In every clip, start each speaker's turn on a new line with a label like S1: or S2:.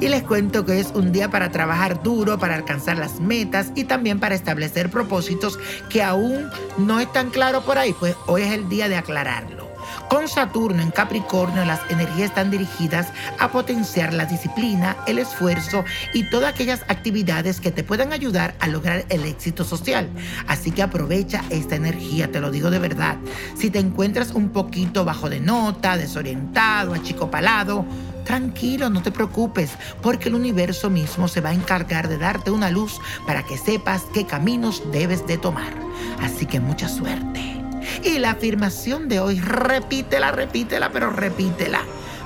S1: Y les cuento que es un día para trabajar duro, para alcanzar las metas y también para establecer propósitos que aún no están claros por ahí. Pues hoy es el día de aclararlo. Con Saturno en Capricornio las energías están dirigidas a potenciar la disciplina, el esfuerzo y todas aquellas actividades que te puedan ayudar a lograr el éxito social. Así que aprovecha esta energía, te lo digo de verdad. Si te encuentras un poquito bajo de nota, desorientado, achicopalado, Tranquilo, no te preocupes, porque el universo mismo se va a encargar de darte una luz para que sepas qué caminos debes de tomar. Así que mucha suerte. Y la afirmación de hoy, repítela, repítela, pero repítela.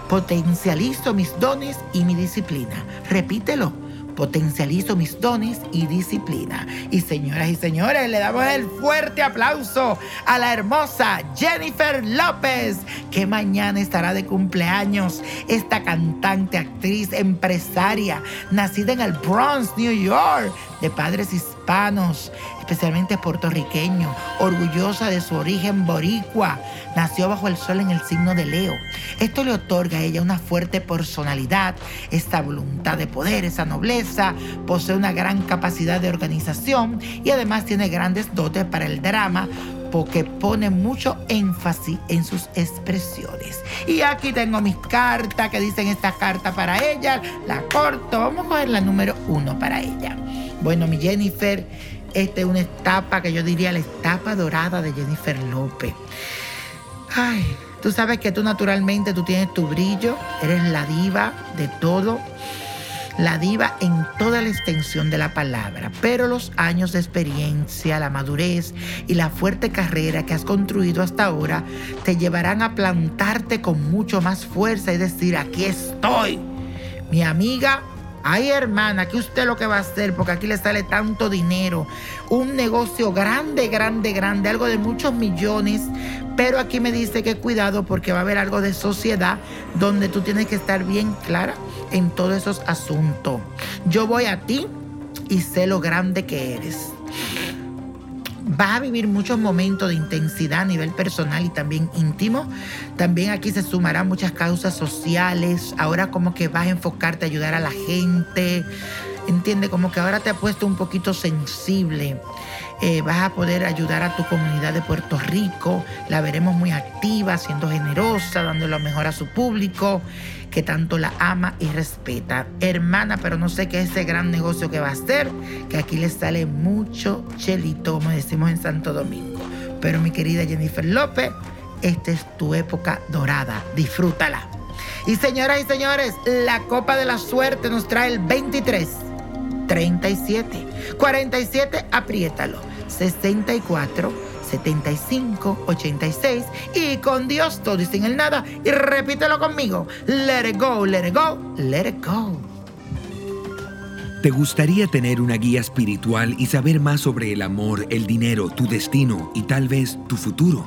S1: Potencializo mis dones y mi disciplina. Repítelo potencializo mis dones y disciplina. Y señoras y señores, le damos el fuerte aplauso a la hermosa Jennifer López, que mañana estará de cumpleaños. Esta cantante, actriz, empresaria, nacida en el Bronx, New York, de padres hispanos, especialmente puertorriqueño, orgullosa de su origen boricua. Nació bajo el sol en el signo de Leo. Esto le otorga a ella una fuerte personalidad, esta voluntad de poder, esa nobleza, posee una gran capacidad de organización y además tiene grandes dotes para el drama porque pone mucho énfasis en sus expresiones. Y aquí tengo mis cartas que dicen esta carta para ella. La corto. Vamos a coger la número uno para ella. Bueno, mi Jennifer, esta es una etapa que yo diría la etapa dorada de Jennifer López. Ay, tú sabes que tú naturalmente tú tienes tu brillo, eres la diva de todo, la diva en toda la extensión de la palabra, pero los años de experiencia, la madurez y la fuerte carrera que has construido hasta ahora te llevarán a plantarte con mucho más fuerza y decir, aquí estoy. Mi amiga Ay, hermana, que usted lo que va a hacer, porque aquí le sale tanto dinero. Un negocio grande, grande, grande, algo de muchos millones. Pero aquí me dice que cuidado porque va a haber algo de sociedad donde tú tienes que estar bien clara en todos esos asuntos. Yo voy a ti y sé lo grande que eres vas a vivir muchos momentos de intensidad a nivel personal y también íntimo. También aquí se sumarán muchas causas sociales. Ahora como que vas a enfocarte a ayudar a la gente. Entiende, como que ahora te ha puesto un poquito sensible. Eh, vas a poder ayudar a tu comunidad de Puerto Rico. La veremos muy activa, siendo generosa, dando lo mejor a su público que tanto la ama y respeta. Hermana, pero no sé qué es ese gran negocio que va a hacer, que aquí le sale mucho chelito, como decimos en Santo Domingo. Pero mi querida Jennifer López, esta es tu época dorada. Disfrútala. Y señoras y señores, la copa de la suerte nos trae el 23, 37, 47, apriétalo, 64, 75 86 y con Dios todo y sin el nada y repítelo conmigo. Let it go, let it go, let it go.
S2: ¿Te gustaría tener una guía espiritual y saber más sobre el amor, el dinero, tu destino y tal vez tu futuro?